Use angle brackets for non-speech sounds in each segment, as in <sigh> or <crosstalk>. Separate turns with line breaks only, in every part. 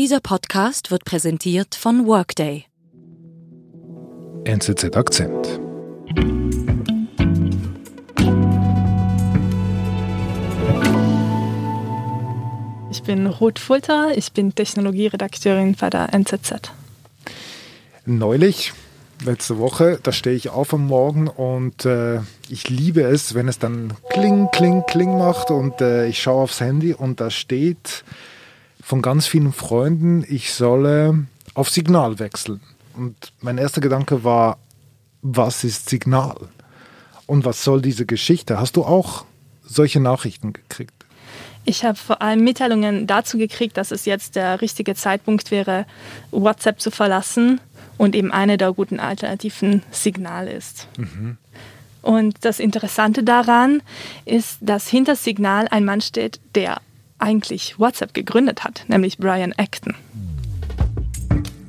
Dieser Podcast wird präsentiert von Workday.
NZZ Akzent.
Ich bin Ruth Fulter, ich bin Technologieredakteurin bei der NZZ.
Neulich, letzte Woche, da stehe ich auf am Morgen und äh, ich liebe es, wenn es dann kling, kling, kling macht und äh, ich schaue aufs Handy und da steht von ganz vielen Freunden, ich solle auf Signal wechseln. Und mein erster Gedanke war, was ist Signal? Und was soll diese Geschichte? Hast du auch solche Nachrichten gekriegt?
Ich habe vor allem Mitteilungen dazu gekriegt, dass es jetzt der richtige Zeitpunkt wäre, WhatsApp zu verlassen und eben eine der guten alternativen Signal ist. Mhm. Und das Interessante daran ist, dass hinter Signal ein Mann steht, der eigentlich WhatsApp gegründet hat, nämlich Brian Acton.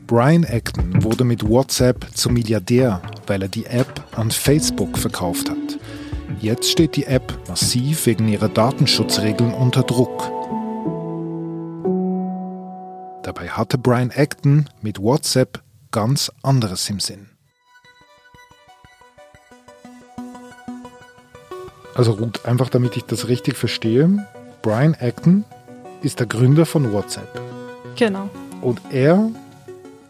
Brian Acton wurde mit WhatsApp zum Milliardär, weil er die App an Facebook verkauft hat. Jetzt steht die App massiv wegen ihrer Datenschutzregeln unter Druck. Dabei hatte Brian Acton mit WhatsApp ganz anderes im Sinn. Also Ruth, einfach damit ich das richtig verstehe, Brian Acton ist der Gründer von WhatsApp.
Genau.
Und er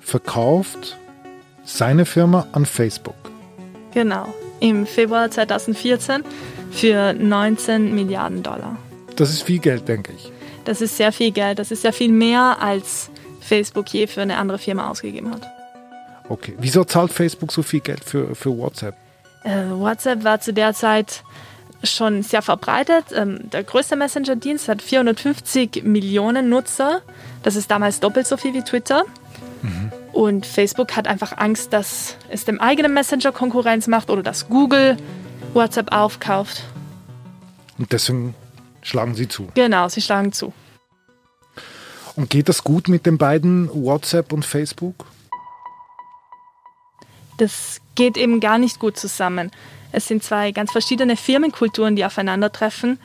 verkauft seine Firma an Facebook.
Genau. Im Februar 2014 für 19 Milliarden Dollar.
Das ist viel Geld, denke ich.
Das ist sehr viel Geld. Das ist ja viel mehr, als Facebook je für eine andere Firma ausgegeben hat.
Okay. Wieso zahlt Facebook so viel Geld für, für WhatsApp?
Äh, WhatsApp war zu der Zeit schon sehr verbreitet. Ähm, der größte Messenger-Dienst hat 450 Millionen Nutzer. Das ist damals doppelt so viel wie Twitter. Mhm. Und Facebook hat einfach Angst, dass es dem eigenen Messenger Konkurrenz macht oder dass Google WhatsApp aufkauft.
Und deswegen schlagen sie zu.
Genau, sie schlagen zu.
Und geht das gut mit den beiden, WhatsApp und Facebook?
Das geht eben gar nicht gut zusammen. Es sind zwei ganz verschiedene Firmenkulturen, die aufeinandertreffen.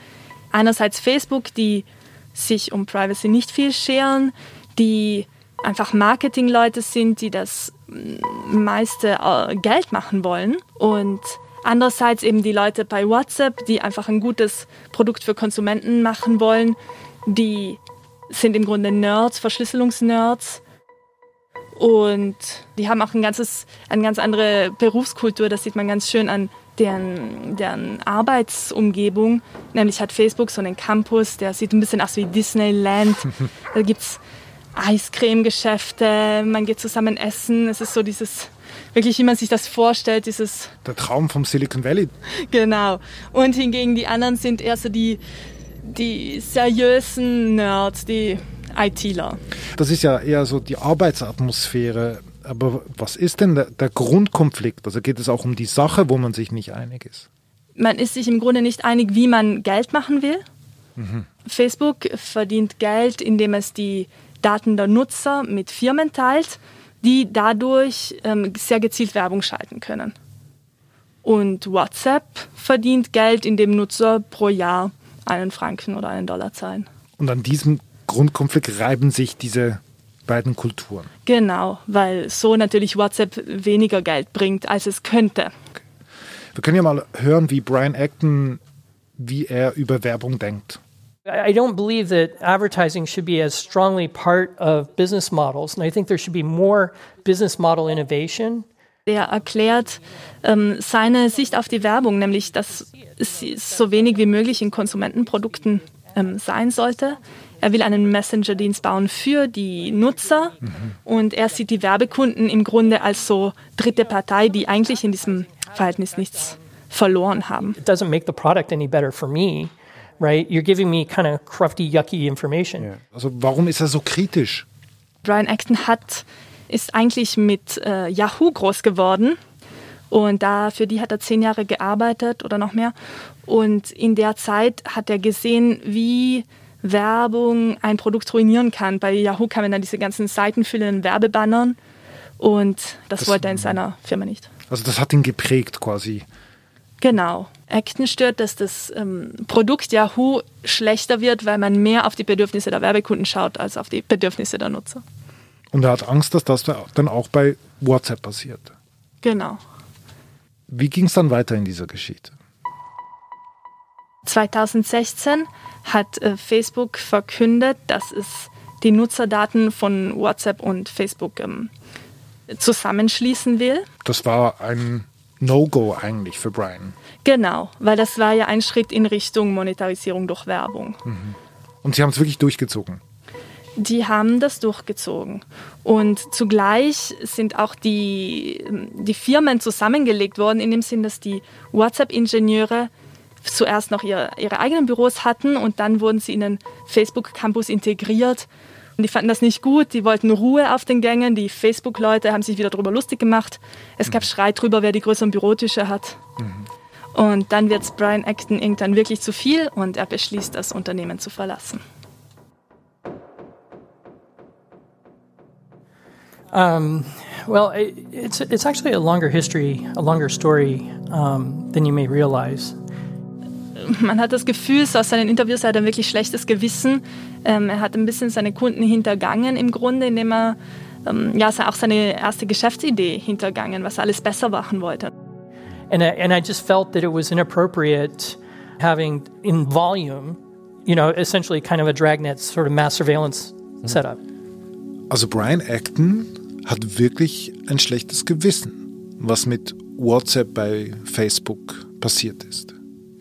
Einerseits Facebook, die sich um Privacy nicht viel scheren, die einfach Marketingleute sind, die das meiste äh, Geld machen wollen. Und andererseits eben die Leute bei WhatsApp, die einfach ein gutes Produkt für Konsumenten machen wollen, die sind im Grunde Nerds, Verschlüsselungsnerds. Und die haben auch ein ganzes, eine ganz andere Berufskultur, das sieht man ganz schön an deren, deren Arbeitsumgebung. Nämlich hat Facebook so einen Campus, der sieht ein bisschen aus wie Disneyland. <laughs> da gibt es Eiscreme-Geschäfte, man geht zusammen essen. Es ist so dieses, wirklich wie man sich das vorstellt, dieses...
Der Traum vom Silicon Valley.
Genau. Und hingegen die anderen sind eher so die, die seriösen Nerds, die ITler.
Das ist ja eher so die Arbeitsatmosphäre aber was ist denn der, der Grundkonflikt? Also geht es auch um die Sache, wo man sich nicht einig ist?
Man ist sich im Grunde nicht einig, wie man Geld machen will. Mhm. Facebook verdient Geld, indem es die Daten der Nutzer mit Firmen teilt, die dadurch ähm, sehr gezielt Werbung schalten können. Und WhatsApp verdient Geld, indem Nutzer pro Jahr einen Franken oder einen Dollar zahlen.
Und an diesem Grundkonflikt reiben sich diese beiden Kulturen.
Genau, weil so natürlich WhatsApp weniger Geld bringt, als es könnte. Okay.
Wir können ja mal hören, wie Brian Acton, wie er über Werbung denkt.
I don't believe that advertising should be as strongly part of business models, and I think there should be more business model innovation.
Er erklärt ähm, seine Sicht auf die Werbung, nämlich dass es so wenig wie möglich in Konsumentenprodukten ähm, sein sollte. Er will einen Messenger-Dienst bauen für die Nutzer mhm. und er sieht die Werbekunden im Grunde als so dritte Partei, die eigentlich in diesem Verhältnis nichts verloren haben.
It doesn't make the product any better for me, right? You're giving me kind of crufty, yucky information.
Ja. Also warum ist er so kritisch?
Brian Acton hat ist eigentlich mit äh, Yahoo groß geworden und da für die hat er zehn Jahre gearbeitet oder noch mehr. Und in der Zeit hat er gesehen, wie Werbung ein Produkt ruinieren kann. Bei Yahoo kamen dann diese ganzen seitenfüllenden Werbebannern und das, das wollte er in seiner Firma nicht.
Also das hat ihn geprägt quasi.
Genau. Acton stört, dass das ähm, Produkt Yahoo schlechter wird, weil man mehr auf die Bedürfnisse der Werbekunden schaut als auf die Bedürfnisse der Nutzer.
Und er hat Angst, dass das dann auch bei WhatsApp passiert.
Genau.
Wie ging es dann weiter in dieser Geschichte?
2016 hat äh, Facebook verkündet, dass es die Nutzerdaten von WhatsApp und Facebook ähm, zusammenschließen will.
Das war ein No-Go eigentlich für Brian.
Genau, weil das war ja ein Schritt in Richtung Monetarisierung durch Werbung.
Mhm. Und Sie haben es wirklich durchgezogen?
Die haben das durchgezogen. Und zugleich sind auch die, die Firmen zusammengelegt worden, in dem Sinn, dass die WhatsApp-Ingenieure zuerst noch ihre, ihre eigenen Büros hatten und dann wurden sie in den Facebook-Campus integriert. Und die fanden das nicht gut, die wollten Ruhe auf den Gängen. Die Facebook-Leute haben sich wieder darüber lustig gemacht. Es gab mhm. Streit darüber, wer die größeren Bürotische hat. Mhm. Und dann wird es Brian Acton irgendwann wirklich zu viel und er beschließt, das Unternehmen zu verlassen.
Um, well, it's, it's actually a longer history, a longer story um, than you may realize.
Man hat das Gefühl, so aus seinen Interviews hat er ein wirklich schlechtes Gewissen. Ähm, er hat ein bisschen seine Kunden hintergangen im Grunde, indem er ähm, ja, auch seine erste Geschäftsidee hintergangen, was er alles besser machen wollte.
And I, and I just felt that it was inappropriate having in volume, you know, essentially kind of a dragnet sort of mass surveillance setup.
Also Brian Acton hat wirklich ein schlechtes Gewissen, was mit WhatsApp bei Facebook passiert ist.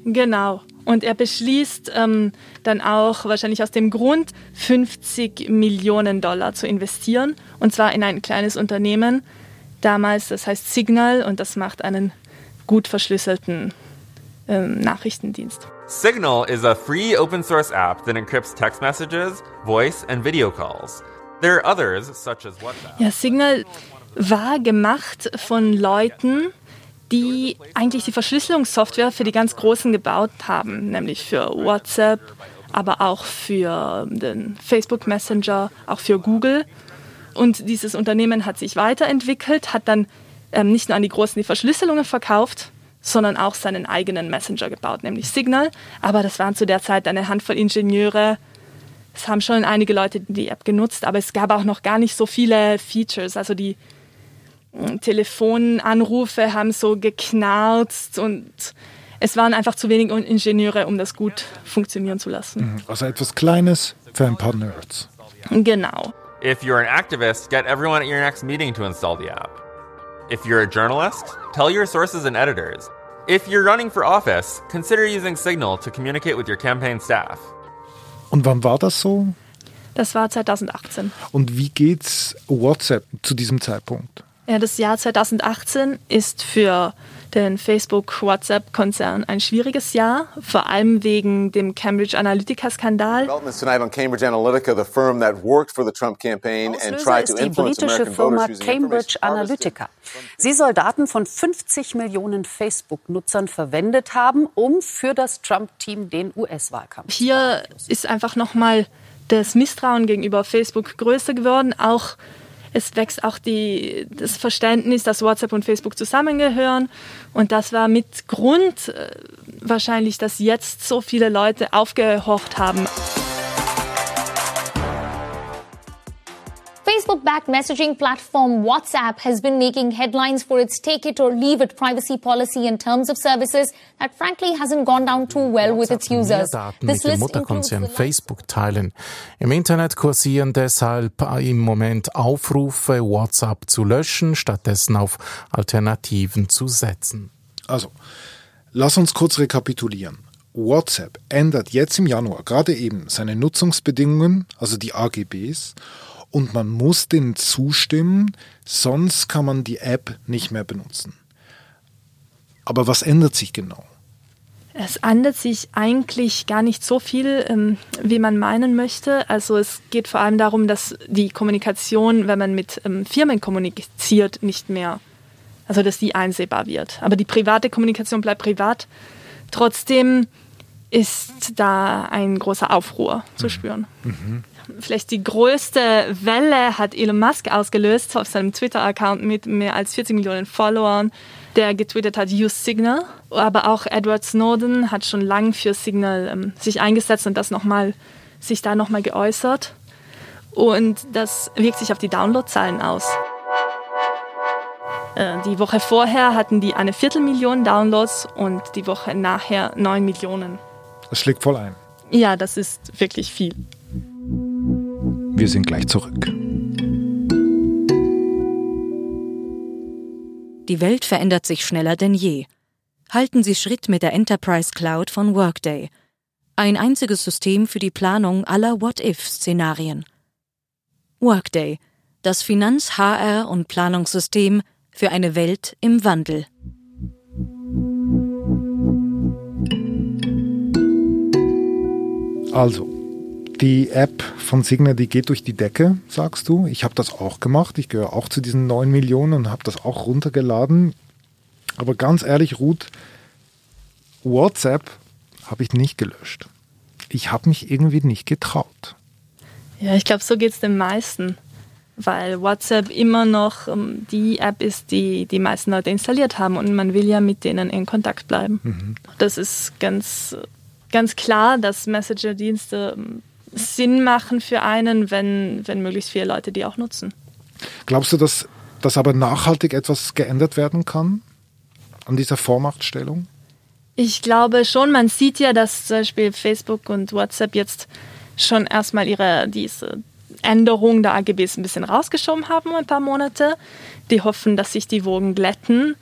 Genau. Und er beschließt ähm, dann auch wahrscheinlich aus dem Grund, 50 Millionen Dollar zu investieren. Und zwar in ein kleines Unternehmen. Damals, das heißt Signal und das macht einen gut verschlüsselten ähm, Nachrichtendienst.
Signal is a free open source app that encrypts text messages, voice and video calls. There are others, such as WhatsApp.
Ja, Signal war gemacht von Leuten, die eigentlich die Verschlüsselungssoftware für die ganz Großen gebaut haben, nämlich für WhatsApp, aber auch für den Facebook Messenger, auch für Google. Und dieses Unternehmen hat sich weiterentwickelt, hat dann ähm, nicht nur an die Großen die Verschlüsselungen verkauft, sondern auch seinen eigenen Messenger gebaut, nämlich Signal. Aber das waren zu der Zeit eine Handvoll Ingenieure, es haben schon einige Leute die App genutzt, aber es gab auch noch gar nicht so viele Features. Also die Telefonanrufe haben so geknarzt und es waren einfach zu wenig Ingenieure, um das gut funktionieren zu lassen.
Mhm. Also etwas Kleines für ein paar Nerds.
Genau.
If you're an activist, get everyone at your next meeting to install the app. If you're a journalist, tell your sources and editors. If you're running for office, consider using Signal to communicate with your campaign staff.
Und wann war das so?
Das war 2018.
Und wie geht's WhatsApp zu diesem Zeitpunkt?
Ja, das Jahr 2018 ist für den Facebook-WhatsApp-Konzern ein schwieriges Jahr, vor allem wegen dem Cambridge Analytica-Skandal.
Developments tonight on Cambridge Analytica, the firm that worked for the Trump campaign and tried to influence
die britische Firma Cambridge Analytica. Sie soll Daten von 50 Millionen Facebook-Nutzern verwendet haben, um für das Trump-Team den US-Wahlkampf
zu Hier ist einfach nochmal das Misstrauen gegenüber Facebook größer geworden, auch es wächst auch die, das Verständnis, dass WhatsApp und Facebook zusammengehören. Und das war mit Grund äh, wahrscheinlich, dass jetzt so viele Leute aufgehorcht haben.
Facebook-backed messaging platform WhatsApp has been making headlines for its take it or leave it privacy policy in terms of services that frankly hasn't gone down too well with its users.
Daten mit dem Mutterkonzern Facebook teilen. Im Internet kursieren deshalb im Moment Aufrufe, WhatsApp zu löschen, stattdessen auf Alternativen zu setzen.
Also, lass uns kurz rekapitulieren. WhatsApp ändert jetzt im Januar gerade eben seine Nutzungsbedingungen, also die AGBs, und man muss denen zustimmen, sonst kann man die App nicht mehr benutzen. Aber was ändert sich genau?
Es ändert sich eigentlich gar nicht so viel, ähm, wie man meinen möchte. Also es geht vor allem darum, dass die Kommunikation, wenn man mit ähm, Firmen kommuniziert, nicht mehr, also dass die einsehbar wird. Aber die private Kommunikation bleibt privat. Trotzdem ist da ein großer Aufruhr zu spüren. Mhm. Vielleicht die größte Welle hat Elon Musk ausgelöst auf seinem Twitter-Account mit mehr als 40 Millionen Followern, der getwittert hat, use Signal. Aber auch Edward Snowden hat schon lange für Signal ähm, sich eingesetzt und das noch mal, sich da nochmal geäußert. Und das wirkt sich auf die Downloadzahlen aus. Äh, die Woche vorher hatten die eine Viertelmillion Downloads und die Woche nachher neun Millionen.
Das schlägt voll ein.
Ja, das ist wirklich viel.
Wir sind gleich zurück.
Die Welt verändert sich schneller denn je. Halten Sie Schritt mit der Enterprise Cloud von Workday. Ein einziges System für die Planung aller What-If-Szenarien. Workday, das Finanz-, HR- und Planungssystem für eine Welt im Wandel.
Also, die App von Signal, die geht durch die Decke, sagst du. Ich habe das auch gemacht. Ich gehöre auch zu diesen 9 Millionen und habe das auch runtergeladen. Aber ganz ehrlich, Ruth, WhatsApp habe ich nicht gelöscht. Ich habe mich irgendwie nicht getraut.
Ja, ich glaube, so geht es den meisten. Weil WhatsApp immer noch ähm, die App ist, die die meisten Leute installiert haben und man will ja mit denen in Kontakt bleiben. Mhm. Das ist ganz ganz klar, dass Messenger-Dienste ähm, Sinn machen für einen, wenn, wenn möglichst viele Leute die auch nutzen.
Glaubst du, dass, dass aber nachhaltig etwas geändert werden kann an dieser Vormachtstellung?
Ich glaube schon, man sieht ja, dass zum Beispiel Facebook und WhatsApp jetzt schon erstmal ihre diese Änderung der AGBs ein bisschen rausgeschoben haben, ein paar Monate. Die hoffen, dass sich die Wogen glätten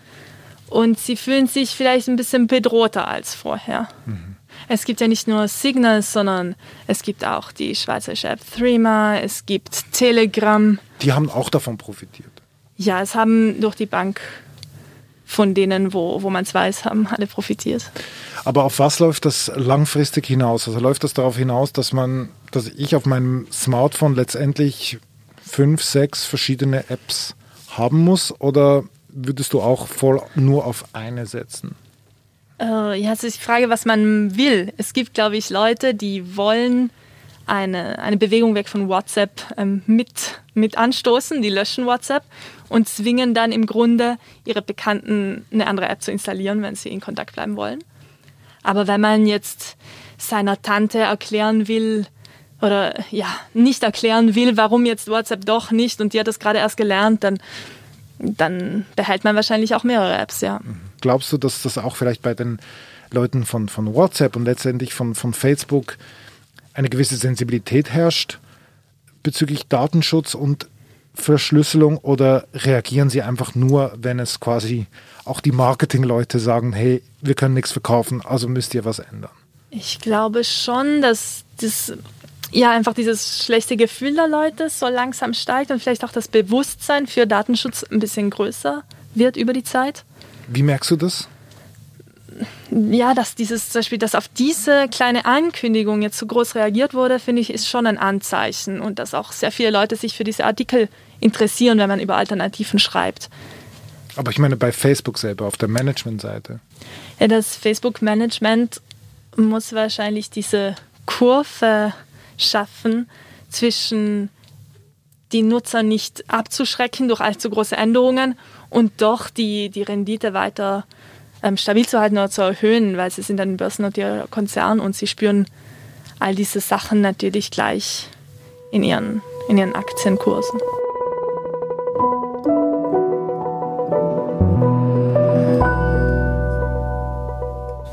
und sie fühlen sich vielleicht ein bisschen bedrohter als vorher. Mhm. Es gibt ja nicht nur Signal, sondern es gibt auch die schweizerische App Threema, es gibt Telegram.
Die haben auch davon profitiert.
Ja, es haben durch die Bank von denen, wo, wo man es weiß, haben alle profitiert.
Aber auf was läuft das langfristig hinaus? Also läuft das darauf hinaus, dass man, dass ich auf meinem Smartphone letztendlich fünf, sechs verschiedene Apps haben muss? Oder würdest du auch voll nur auf eine setzen?
Äh, ja, ist die Frage, was man will. Es gibt, glaube ich, Leute, die wollen eine, eine Bewegung weg von WhatsApp ähm, mit, mit anstoßen, die löschen WhatsApp und zwingen dann im Grunde ihre Bekannten eine andere App zu installieren, wenn sie in Kontakt bleiben wollen. Aber wenn man jetzt seiner Tante erklären will, oder ja, nicht erklären will, warum jetzt WhatsApp doch nicht und die hat das gerade erst gelernt, dann, dann behält man wahrscheinlich auch mehrere Apps, ja. Mhm.
Glaubst du, dass das auch vielleicht bei den Leuten von, von WhatsApp und letztendlich von, von Facebook eine gewisse Sensibilität herrscht bezüglich Datenschutz und Verschlüsselung oder reagieren sie einfach nur, wenn es quasi auch die Marketingleute sagen, hey, wir können nichts verkaufen, also müsst ihr was ändern?
Ich glaube schon, dass das ja einfach dieses schlechte Gefühl der Leute so langsam steigt und vielleicht auch das Bewusstsein für Datenschutz ein bisschen größer wird über die Zeit.
Wie merkst du das?
Ja, dass dieses zum Beispiel, dass auf diese kleine Ankündigung jetzt so groß reagiert wurde, finde ich, ist schon ein Anzeichen und dass auch sehr viele Leute sich für diese Artikel interessieren, wenn man über Alternativen schreibt.
Aber ich meine bei Facebook selber, auf der Managementseite.
Ja, das Facebook-Management muss wahrscheinlich diese Kurve schaffen zwischen die Nutzer nicht abzuschrecken durch allzu große Änderungen und doch die, die Rendite weiter ähm, stabil zu halten oder zu erhöhen, weil sie sind ein börsennotierter Konzern und sie spüren all diese Sachen natürlich gleich in ihren, in ihren Aktienkursen.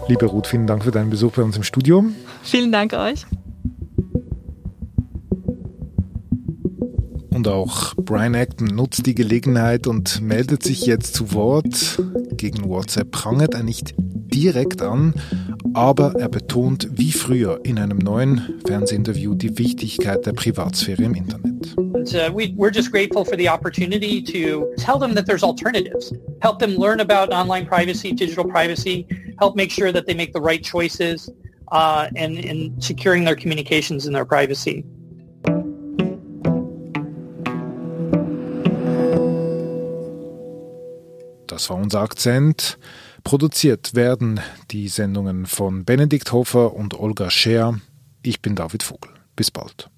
Liebe Ruth, vielen Dank für deinen Besuch bei uns im Studio.
Vielen Dank euch.
Und auch Brian Acton nutzt die Gelegenheit und meldet sich jetzt zu Wort. Gegen WhatsApp prangert er nicht direkt an, aber er betont wie früher in einem neuen Fernsehinterview die Wichtigkeit der Privatsphäre im Internet.
And, uh, we, we're just grateful for the opportunity to tell them that there's alternatives, help them learn about online privacy, digital privacy, help make sure that they make the right choices uh, in, in securing their communications and their privacy.
Das war unser Akzent Produziert werden die Sendungen von Benedikt Hofer und Olga Scher. Ich bin David Vogel. Bis bald.